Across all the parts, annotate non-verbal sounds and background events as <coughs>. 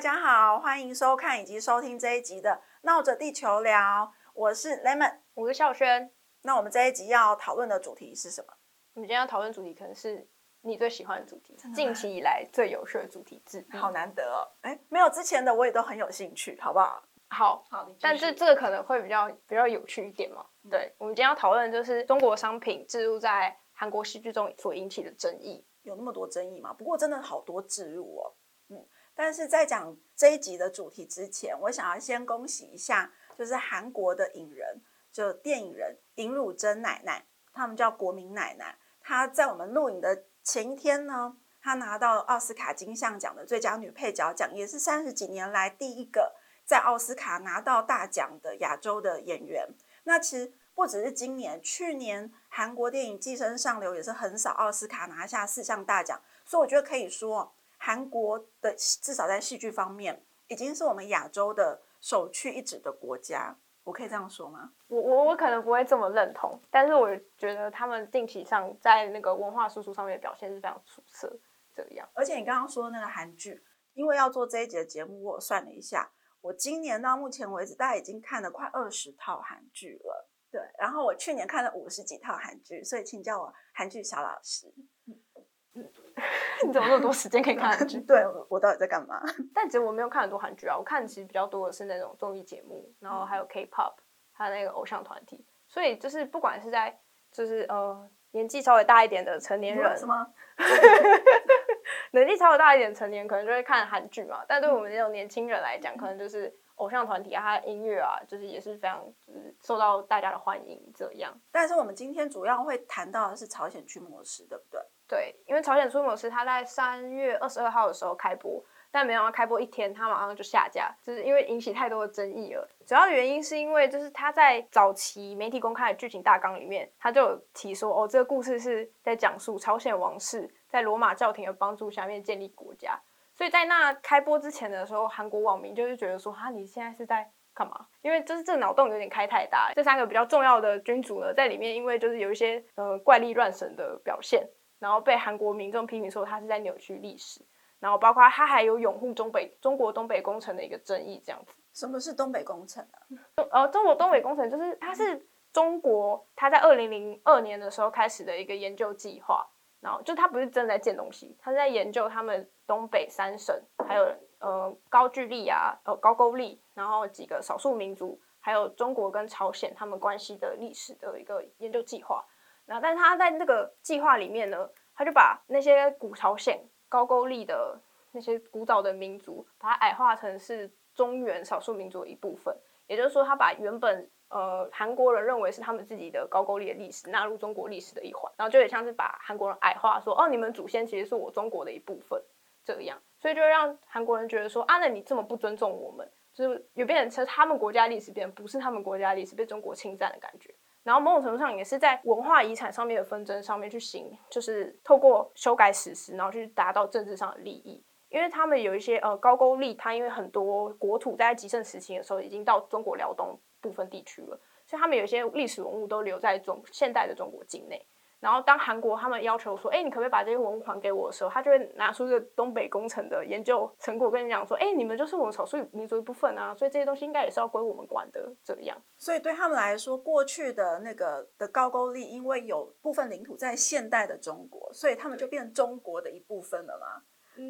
大家好，欢迎收看以及收听这一集的《闹着地球聊》，我是 Lemon，我是孝轩。那我们这一集要讨论的主题是什么？我们今天要讨论主题可能是你最喜欢的主题，近期以来最有趣的主题之一。好难得哦！哎，没有之前的我也都很有兴趣，好不好？好，好，但是这个可能会比较比较有趣一点嘛？对，我们今天要讨论的就是中国商品置入在韩国戏剧中所引起的争议，有那么多争议吗？不过真的好多置入哦，嗯。但是在讲这一集的主题之前，我想要先恭喜一下，就是韩国的影人，就电影人尹汝贞奶奶，他们叫国民奶奶。她在我们录影的前一天呢，她拿到奥斯卡金像奖的最佳女配角奖，也是三十几年来第一个在奥斯卡拿到大奖的亚洲的演员。那其实不只是今年，去年韩国电影《寄生上流》也是横扫奥斯卡，拿下四项大奖。所以我觉得可以说。韩国的至少在戏剧方面，已经是我们亚洲的首屈一指的国家。我可以这样说吗？我我我可能不会这么认同，但是我觉得他们近期上在那个文化输出上面的表现是非常出色。这样，而且你刚刚说那个韩剧，因为要做这一节节目，我算了一下，我今年到目前为止，大概已经看了快二十套韩剧了。对，然后我去年看了五十几套韩剧，所以请叫我韩剧小老师。<laughs> 你怎么那么多时间可以看韩剧？<laughs> 对我到底在干嘛？<laughs> 但其实我没有看很多韩剧啊，我看其实比较多的是那种综艺节目，然后还有 K-pop，还有那个偶像团体。所以就是不管是在就是呃年纪稍微大一点的成年人，什么年纪稍微大一点成年可能就会看韩剧嘛。但对我们这种年轻人来讲，可能就是偶像团体啊，他的音乐啊，就是也是非常就是受到大家的欢迎这样。但是我们今天主要会谈到的是朝鲜剧模式，对不对？对，因为朝鲜出没是他在三月二十二号的时候开播，但没想到开播一天，他马上就下架，就是因为引起太多的争议了。主要原因是因为就是他在早期媒体公开的剧情大纲里面，他就有提说，哦，这个故事是在讲述朝鲜王室在罗马教廷的帮助下面建立国家。所以在那开播之前的时候，韩国网民就是觉得说，哈，你现在是在干嘛？因为就是这脑洞有点开太大。这三个比较重要的君主呢，在里面因为就是有一些呃怪力乱神的表现。然后被韩国民众批评说他是在扭曲历史，然后包括他还有拥护中北中国东北工程的一个争议，这样子。什么是东北工程啊？呃，中国东北工程就是它是中国它在二零零二年的时候开始的一个研究计划，然后就它不是真的在建东西，它是在研究他们东北三省，还有呃高句丽啊，呃高句丽，然后几个少数民族，还有中国跟朝鲜他们关系的历史的一个研究计划。然后，但是他在那个计划里面呢，他就把那些古朝鲜高句丽的那些古早的民族，把它矮化成是中原少数民族的一部分。也就是说，他把原本呃韩国人认为是他们自己的高句丽的历史纳入中国历史的一环，然后就也像是把韩国人矮化，说哦，你们祖先其实是我中国的一部分这样，所以就让韩国人觉得说啊，那你这么不尊重我们，就是有变成他们国家历史变不是他们国家历史被中国侵占的感觉。然后某种程度上也是在文化遗产上面的纷争上面去行，就是透过修改史实，然后去达到政治上的利益。因为他们有一些呃高句丽，它因为很多国土在极盛时期的时候已经到中国辽东部分地区了，所以他们有一些历史文物都留在中现代的中国境内。然后，当韩国他们要求说：“哎，你可不可以把这些文物还给我的时候，他就会拿出这个东北工程的研究成果，跟你讲说：‘哎，你们就是我们少数民族一部分啊，所以这些东西应该也是要归我们管的。’这样。所以对他们来说，过去的那个的高句丽，因为有部分领土在现代的中国，所以他们就变中国的一部分了嘛。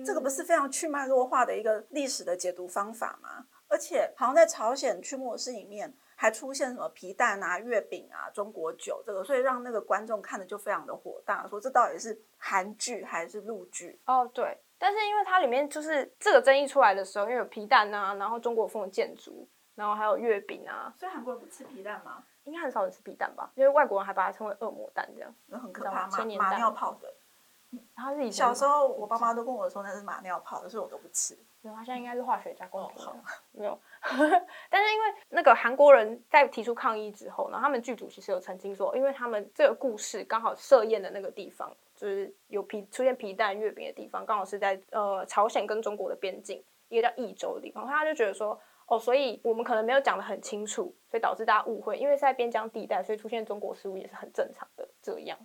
这个不是非常去脉络化的一个历史的解读方法吗？而且，好像在朝鲜去末世里面。还出现什么皮蛋啊、月饼啊、中国酒这个，所以让那个观众看的就非常的火大，说这到底是韩剧还是陆剧？哦，对。但是因为它里面就是这个争议出来的时候，因为有皮蛋啊，然后中国风的建筑，然后还有月饼啊，所以韩国人不吃皮蛋吗？应该很少人吃皮蛋吧？因为外国人还把它称为恶魔蛋这样，那很可怕吗？马尿泡的。他是以小时候我爸妈都跟我说那是马尿泡的，所以我都不吃。有，他现在应该是化学加工品了。没有，<laughs> 但是因为那个韩国人在提出抗议之后，然后他们剧组其实有曾经说，因为他们这个故事刚好设宴的那个地方，就是有皮出现皮蛋月饼的地方，刚好是在呃朝鲜跟中国的边境，一个叫益州的地方。他就觉得说，哦，所以我们可能没有讲的很清楚，所以导致大家误会，因为是在边疆地带，所以出现中国食物也是很正常的这样。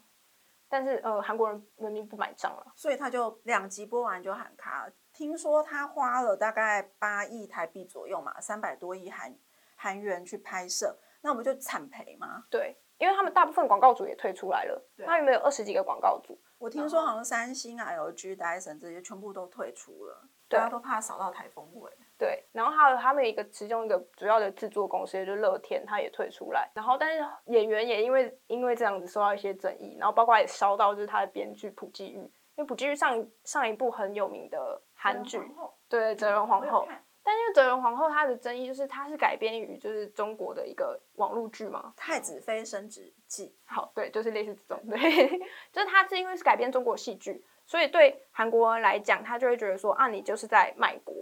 但是呃，韩国人文明不买账了，所以他就两集播完就喊卡。听说他花了大概八亿台币左右嘛，三百多亿韩韩元去拍摄，那我们就惨赔吗？对，因为他们大部分广告组也退出来了，对他原本有二十几个广告组，我听说好像三星啊、LG、Dyson 这些全部都退出了，大家都怕扫到台风尾。对，然后还有他们一个其中一个主要的制作公司，也就是乐天，他也退出来。然后，但是演员也因为因为这样子受到一些争议，然后包括也烧到就是他的编剧朴基玉，因为朴基玉上一上一部很有名的韩剧，对《哲人皇后》，但因为《哲人皇后》它的争议就是它是改编于就是中国的一个网络剧嘛，《太子妃升职记》。好，对，就是类似这种，对，<laughs> 就是它是因为是改编中国戏剧，所以对韩国人来讲，他就会觉得说啊，你就是在卖国。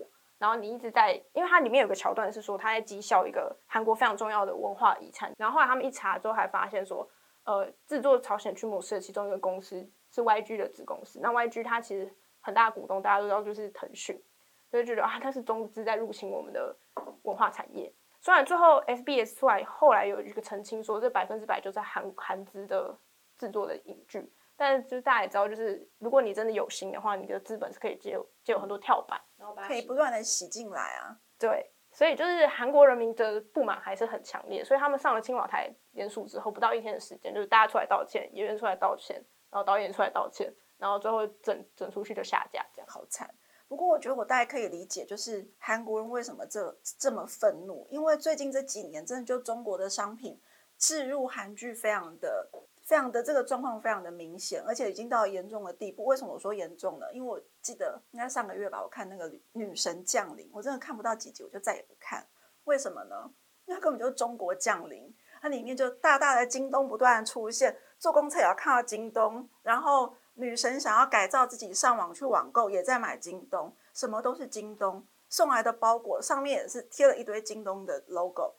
然后你一直在，因为它里面有个桥段是说他在讥笑一个韩国非常重要的文化遗产。然后后来他们一查之后，还发现说，呃，制作朝鲜驱魔师的其中一个公司是 YG 的子公司。那 YG 它其实很大股东，大家都知道就是腾讯，就会觉得啊，它是中资在入侵我们的文化产业。虽然最后 SBS 出来，后来有一个澄清说，这百分之百就在韩韩资的制作的影剧。但是就是大家也知道，就是如果你真的有心的话，你的资本是可以借有借有很多跳板，然后可以不断的洗进来啊。对，所以就是韩国人民的不满还是很强烈，所以他们上了青瓦台联署之后，不到一天的时间，就是大家出来道歉，演员出来道歉，然后导演出来道歉，然后最后整整出去就下架，这样好惨。不过我觉得我大概可以理解，就是韩国人为什么这这么愤怒，因为最近这几年真的就中国的商品置入韩剧非常的。非常的这个状况非常的明显，而且已经到严重的地步。为什么我说严重呢？因为我记得应该上个月吧，我看那个女神降临，我真的看不到几集，我就再也不看。为什么呢？因为它根本就是中国降临，它里面就大大的京东不断出现，坐公车也要看到京东，然后女神想要改造自己上网去网购，也在买京东，什么都是京东送来的包裹，上面也是贴了一堆京东的 logo。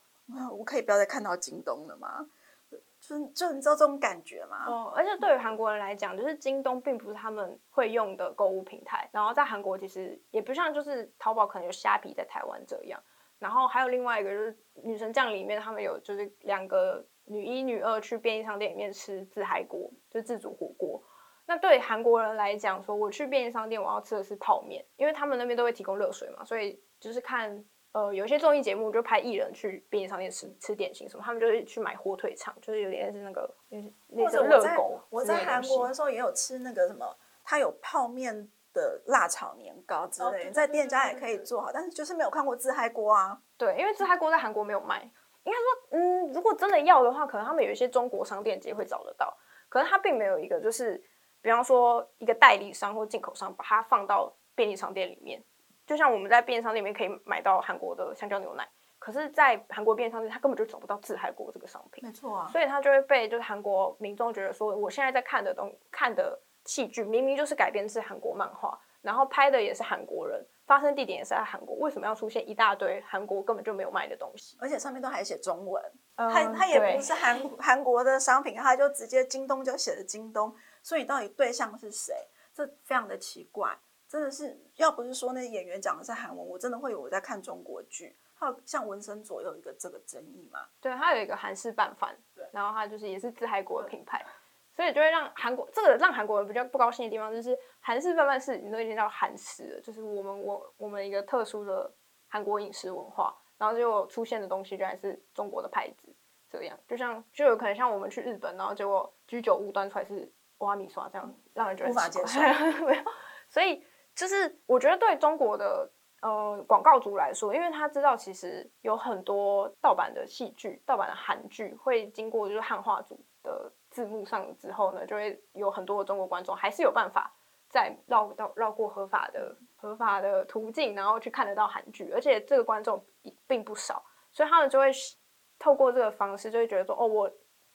我可以不要再看到京东了吗？就你知道这种感觉吗？哦，而且对于韩国人来讲，就是京东并不是他们会用的购物平台。然后在韩国其实也不像就是淘宝可能有虾皮在台湾这样。然后还有另外一个就是《女神降》里面他们有就是两个女一女二去便利商店里面吃自嗨锅，就自煮火锅。那对韩国人来讲，说我去便利商店我要吃的是泡面，因为他们那边都会提供热水嘛，所以就是看。呃，有些综艺节目就派艺人去便利商店吃吃点心什么，他们就会去买火腿肠，就是有点是那个那种热狗。我在韩国的时候也有吃那个什么，它有泡面的辣炒年糕之类，在店家也可以做好，但是就是没有看过自嗨锅啊。对，因为自嗨锅在韩国没有卖。应该说，嗯，如果真的要的话，可能他们有一些中国商店街会找得到，可是它并没有一个就是，比方说一个代理商或进口商把它放到便利商店里面。就像我们在便利商店里面可以买到韩国的香蕉牛奶，可是，在韩国便利商店，他根本就找不到自嗨锅这个商品。没错啊，所以他就会被就是韩国民众觉得说，我现在在看的东看的戏剧，明明就是改编自韩国漫画，然后拍的也是韩国人，发生地点也是在韩国，为什么要出现一大堆韩国根本就没有卖的东西？而且上面都还写中文，他他也不是韩 <laughs> 韩国的商品，他就直接京东就写的京东，所以到底对象是谁？这非常的奇怪。真的是，要不是说那演员讲的是韩文，我真的会以为我在看中国剧。还有像文森佐有一个这个争议嘛？对，他有一个韩式拌饭，对，然后他就是也是自嗨国的品牌，所以就会让韩国这个让韩国人比较不高兴的地方，就是韩式拌饭是你都已经叫韩式了，就是我们我我们一个特殊的韩国饮食文化，然后结果出现的东西居然是中国的牌子，这样就像就有可能像我们去日本，然后结果居酒屋端出来是挖米刷这样，让人觉得无法接受，<laughs> 没有，所以。就是我觉得对中国的呃广告主来说，因为他知道其实有很多盗版的戏剧、盗版的韩剧会经过就是汉化组的字幕上之后呢，就会有很多的中国观众还是有办法再绕到绕过合法的合法的途径，然后去看得到韩剧，而且这个观众并不少，所以他们就会透过这个方式就会觉得说，哦，我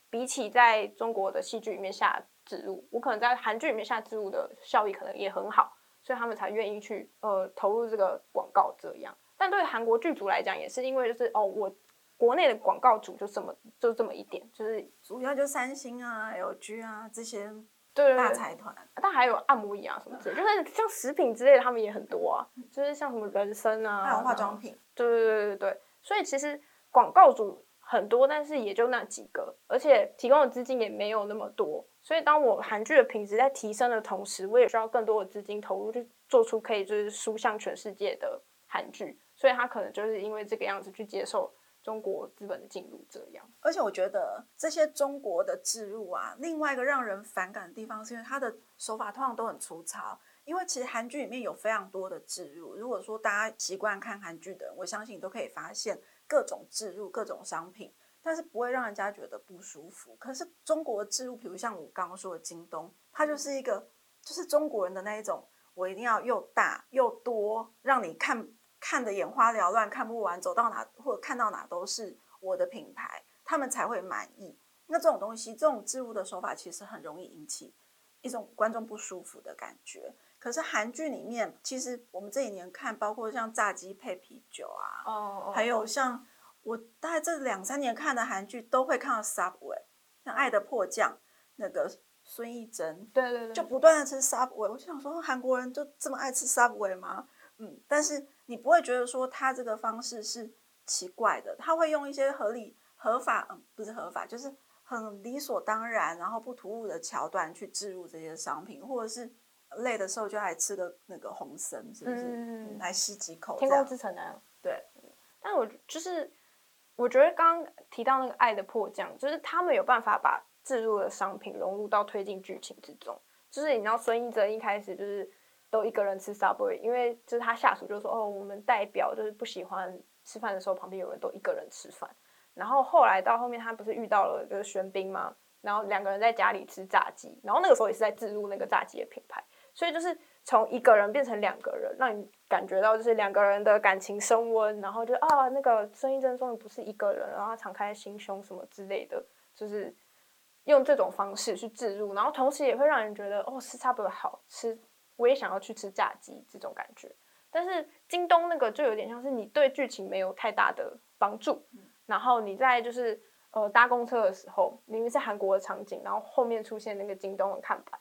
比起在中国的戏剧里面下植入，我可能在韩剧里面下植入的效益可能也很好。所以他们才愿意去呃投入这个广告这样，但对韩国剧组来讲，也是因为就是哦，我国内的广告主就这么就这么一点，就是主要就三星啊、LG 啊这些对大财团，但还有按摩椅啊什么之类，就是像食品之类的，他们也很多啊，就是像什么人参啊，还有化妆品，对对对对对，所以其实广告主很多，但是也就那几个，而且提供的资金也没有那么多。所以，当我韩剧的品质在提升的同时，我也需要更多的资金投入去做出可以就是输向全世界的韩剧，所以他可能就是因为这个样子去接受中国资本的进入这样。而且我觉得这些中国的置入啊，另外一个让人反感的地方是因为它的手法通常都很粗糙。因为其实韩剧里面有非常多的置入，如果说大家习惯看韩剧的人，我相信都可以发现各种置入、各种商品，但是不会让人家觉得不舒服。可是中国的置入，比如像我刚刚说的京东，它就是一个就是中国人的那一种，我一定要又大又多，让你看看的眼花缭乱，看不完，走到哪或者看到哪都是我的品牌，他们才会满意。那这种东西，这种置入的手法，其实很容易引起一种观众不舒服的感觉。可是韩剧里面，其实我们这几年看，包括像炸鸡配啤酒啊，哦，还有像我大概这两三年看的韩剧，都会看到 Subway，像《爱的迫降》那个孙艺珍，对对对，就不断的吃 Subway，我就想说，韩国人就这么爱吃 Subway 吗？嗯，但是你不会觉得说他这个方式是奇怪的，他会用一些合理、合法，嗯，不是合法，就是很理所当然，然后不突兀的桥段去置入这些商品，或者是。累的时候就来吃个那个红参，是不是？嗯来吸几口。天空之城啊，对。但我就是，我觉得刚刚提到那个爱的迫降，就是他们有办法把置入的商品融入到推进剧情之中。就是你知道孙艺珍一开始就是都一个人吃 Subway，因为就是他下属就说哦，我们代表就是不喜欢吃饭的时候旁边有人都一个人吃饭。然后后来到后面他不是遇到了就是玄彬吗？然后两个人在家里吃炸鸡，然后那个时候也是在置入那个炸鸡的品牌。所以就是从一个人变成两个人，让你感觉到就是两个人的感情升温，然后就啊，那个孙艺珍终于不是一个人，然后敞开心胸什么之类的，就是用这种方式去置入，然后同时也会让人觉得哦，吃差不多好吃，我也想要去吃炸鸡这种感觉。但是京东那个就有点像是你对剧情没有太大的帮助，然后你在就是呃搭公车的时候，明明是韩国的场景，然后后面出现那个京东的看板。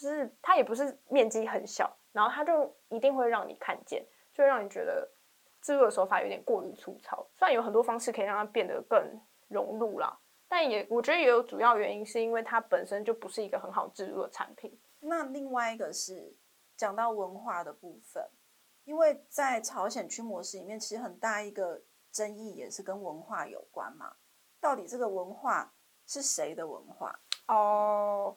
就是它也不是面积很小，然后它就一定会让你看见，就会让你觉得制作的手法有点过于粗糙。虽然有很多方式可以让它变得更融入啦，但也我觉得也有主要原因是因为它本身就不是一个很好制作的产品。那另外一个是讲到文化的部分，因为在朝鲜区模式里面，其实很大一个争议也是跟文化有关嘛。到底这个文化是谁的文化？哦，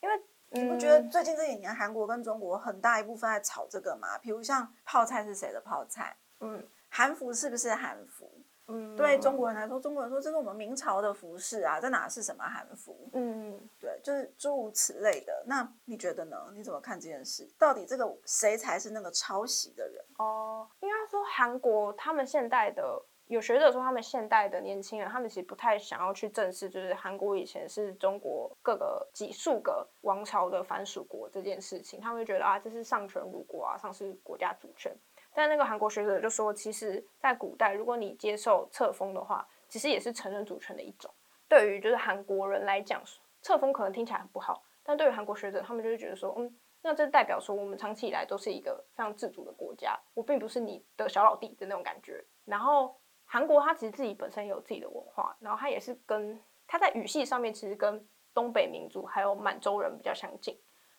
因为。你不觉得最近这几年韩国跟中国很大一部分在炒这个吗？比如像泡菜是谁的泡菜？嗯，韩服是不是韩服？嗯，对中国人来说，中国人说这是我们明朝的服饰啊，这哪是什么韩服？嗯，对，就是诸如此类的。那你觉得呢？你怎么看这件事？到底这个谁才是那个抄袭的人？哦，应该说韩国他们现代的。有学者说，他们现代的年轻人，他们其实不太想要去正视，就是韩国以前是中国各个几数个王朝的藩属国这件事情。他们就觉得啊，这是上权辱国啊，丧失国家主权。但那个韩国学者就说，其实，在古代，如果你接受册封的话，其实也是承认主权的一种。对于就是韩国人来讲，册封可能听起来很不好，但对于韩国学者，他们就会觉得说，嗯，那这代表说我们长期以来都是一个非常自主的国家，我并不是你的小老弟的那种感觉。然后。韩国它其实自己本身有自己的文化，然后它也是跟它在语系上面其实跟东北民族还有满洲人比较相近。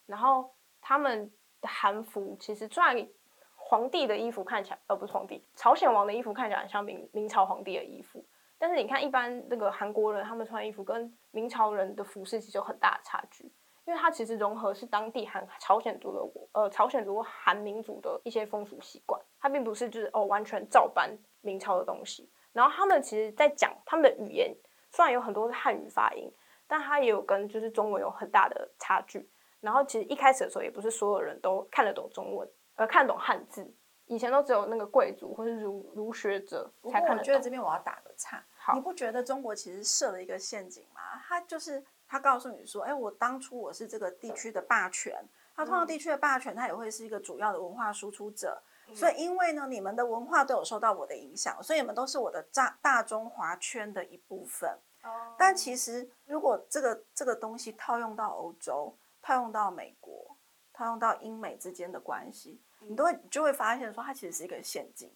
然后他们的韩服其实虽然皇帝的衣服看起来，呃不是皇帝，朝鲜王的衣服看起来很像明明朝皇帝的衣服，但是你看一般那个韩国人他们穿衣服跟明朝人的服饰其实有很大的差距，因为它其实融合是当地韩朝鲜族的呃朝鲜族韩民族的一些风俗习惯，它并不是就是哦完全照搬。明朝的东西，然后他们其实，在讲他们的语言，虽然有很多是汉语发音，但它也有跟就是中文有很大的差距。然后其实一开始的时候，也不是所有人都看得懂中文，呃，看懂汉字。以前都只有那个贵族或是儒儒学者才看得懂。我觉得这边我要打个岔，你不觉得中国其实设了一个陷阱吗？他就是他告诉你说，哎，我当初我是这个地区的霸权，他通常地区的霸权，他也会是一个主要的文化输出者。所以，因为呢，你们的文化都有受到我的影响，所以你们都是我的大大中华圈的一部分。哦。但其实，如果这个这个东西套用到欧洲，套用到美国，套用到英美之间的关系，你都会就会发现说，它其实是一个陷阱。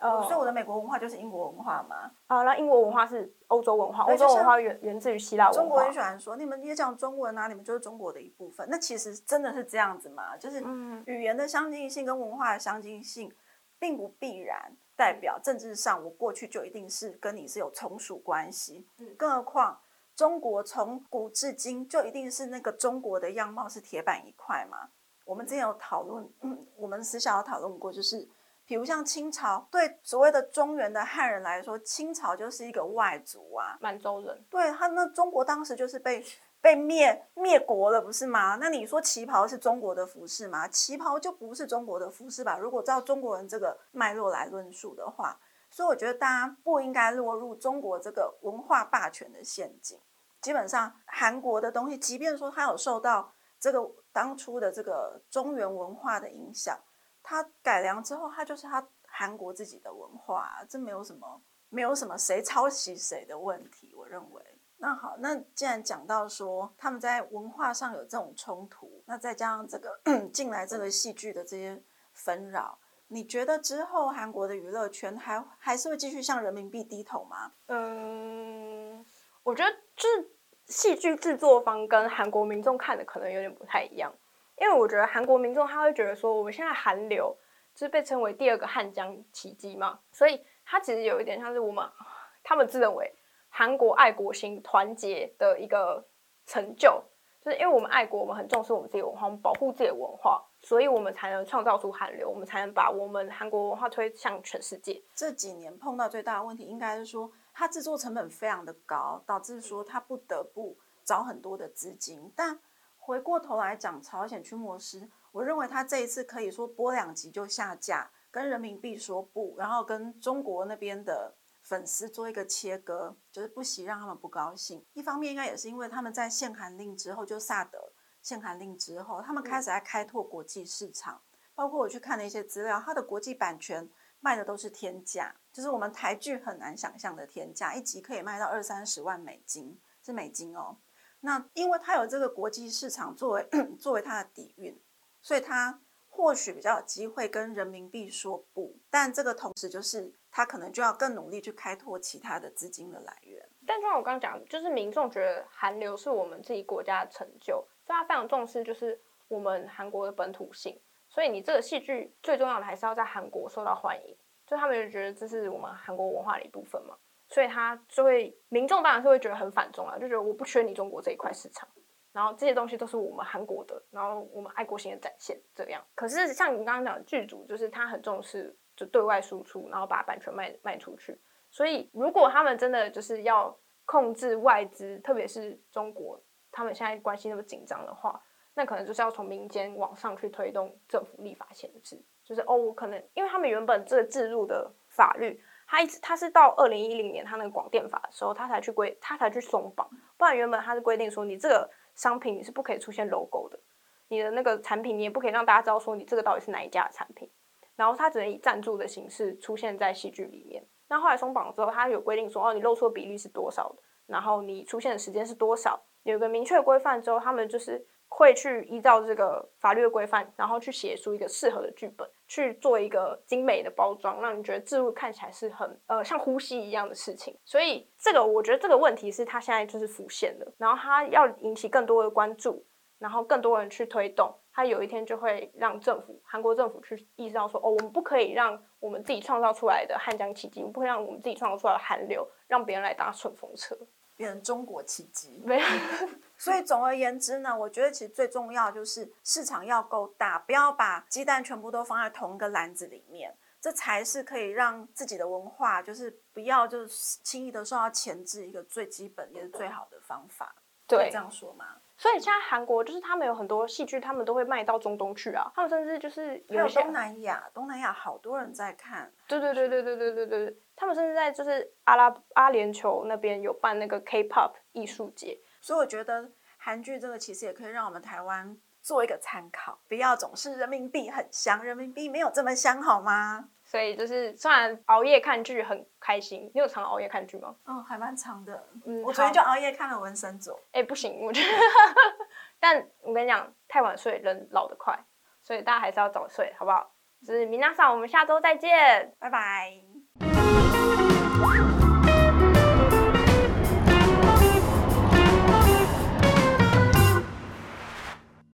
哦所以我的美国文化就是英国文化嘛。啊，那英国文化是欧洲文化，欧洲文化源源自于希腊文化中国人喜。欢说你们也讲中文啊，你们就是中国的一部分。那其实真的是这样子嘛？就是嗯语言的相近性跟文化的相近性，并不必然代表政治上我过去就一定是跟你是有从属关系。嗯更何况中国从古至今就一定是那个中国的样貌是铁板一块嘛？我们之前有讨论，嗯，我们私下有讨论过，就是比如像清朝，对所谓的中原的汉人来说，清朝就是一个外族啊，满洲人，对他，那中国当时就是被被灭灭国了，不是吗？那你说旗袍是中国的服饰吗？旗袍就不是中国的服饰吧？如果照中国人这个脉络来论述的话，所以我觉得大家不应该落入中国这个文化霸权的陷阱。基本上，韩国的东西，即便说它有受到这个当初的这个中原文化的影响，他改良之后，他就是他韩国自己的文化、这没有什么没有什么谁抄袭谁的问题，我认为。那好，那既然讲到说他们在文化上有这种冲突，那再加上这个 <clears throat> 进来这个戏剧的这些纷扰，你觉得之后韩国的娱乐圈还还是会继续向人民币低头吗？嗯，我觉得就是戏剧制作方跟韩国民众看的可能有点不太一样，因为我觉得韩国民众他会觉得说，我们现在韩流就是被称为第二个汉江奇迹嘛，所以它其实有一点像是我们他们自认为韩国爱国心团结的一个成就，就是因为我们爱国，我们很重视我们自己文化，我们保护自己的文化，所以我们才能创造出韩流，我们才能把我们韩国文化推向全世界。这几年碰到最大的问题，应该是说它制作成本非常的高，导致说它不得不找很多的资金。但回过头来讲，朝鲜驱魔师，我认为他这一次可以说播两集就下架，跟人民币说不，然后跟中国那边的粉丝做一个切割，就是不惜让他们不高兴。一方面应该也是因为他们在限韩令之后，就萨德限韩令之后，他们开始在开拓国际市场。包括我去看了一些资料，它的国际版权卖的都是天价，就是我们台剧很难想象的天价，一集可以卖到二三十万美金，是美金哦。那因为它有这个国际市场作为 <coughs> 作为它的底蕴，所以它或许比较有机会跟人民币说不，但这个同时就是它可能就要更努力去开拓其他的资金的来源。但就像我刚刚讲，就是民众觉得韩流是我们自己国家的成就，所以他非常重视就是我们韩国的本土性。所以你这个戏剧最重要的还是要在韩国受到欢迎，就他们就觉得这是我们韩国文化的一部分嘛，所以他就会民众当然是会觉得很反中啊，就觉得我不缺你中国这一块市场，然后这些东西都是我们韩国的，然后我们爱国心的展现这样。可是像你刚刚讲的剧组，就是他很重视就对外输出，然后把版权卖卖出去。所以如果他们真的就是要控制外资，特别是中国，他们现在关系那么紧张的话，那可能就是要从民间往上去推动政府立法限制，就是哦，我可能因为他们原本这个制入的法律，他一直它是到二零一零年他那个广电法的时候，他才去规，他才去松绑，不然原本他是规定说你这个商品你是不可以出现 logo 的，你的那个产品你也不可以让大家知道说你这个到底是哪一家的产品，然后他只能以赞助的形式出现在戏剧里面。那后来松绑之后，他有规定说哦，你露出比例是多少的，然后你出现的时间是多少，有一个明确规范之后，他们就是会去依照这个法律的规范，然后去写出一个适合的剧本，去做一个精美的包装，让你觉得置物看起来是很呃像呼吸一样的事情。所以这个我觉得这个问题是它现在就是浮现的，然后它要引起更多的关注，然后更多人去推动，它有一天就会让政府韩国政府去意识到说，哦，我们不可以让我们自己创造出来的汉江奇迹，我们不可以让我们自己创造出来的韩流让别人来搭顺风车。变成中国奇迹，没有，所以总而言之呢，我觉得其实最重要就是市场要够大，不要把鸡蛋全部都放在同一个篮子里面，这才是可以让自己的文化就是不要就是轻易的受到钳制一个最基本也是最好的方法。对这，样说吗？所以现在韩国就是他们有很多戏剧，他们都会卖到中东去啊，他们甚至就是有东南亚，东南亚好多人在看。对对对对对对对对，他们甚至在就是阿拉阿联酋那边有办那个 K-pop 艺术节，所以我觉得韩剧这个其实也可以让我们台湾做一个参考，不要总是人民币很香，人民币没有这么香好吗？所以就是虽然熬夜看剧很开心，你有常熬夜看剧吗？哦，还蛮长的。嗯我昨天就熬夜看了《纹身组》。哎、不行，我觉得，<laughs> 但我跟你讲，太晚睡人老得快，所以大家还是要早睡，好不好？就是米娜桑，我们下周再见。拜拜。拜。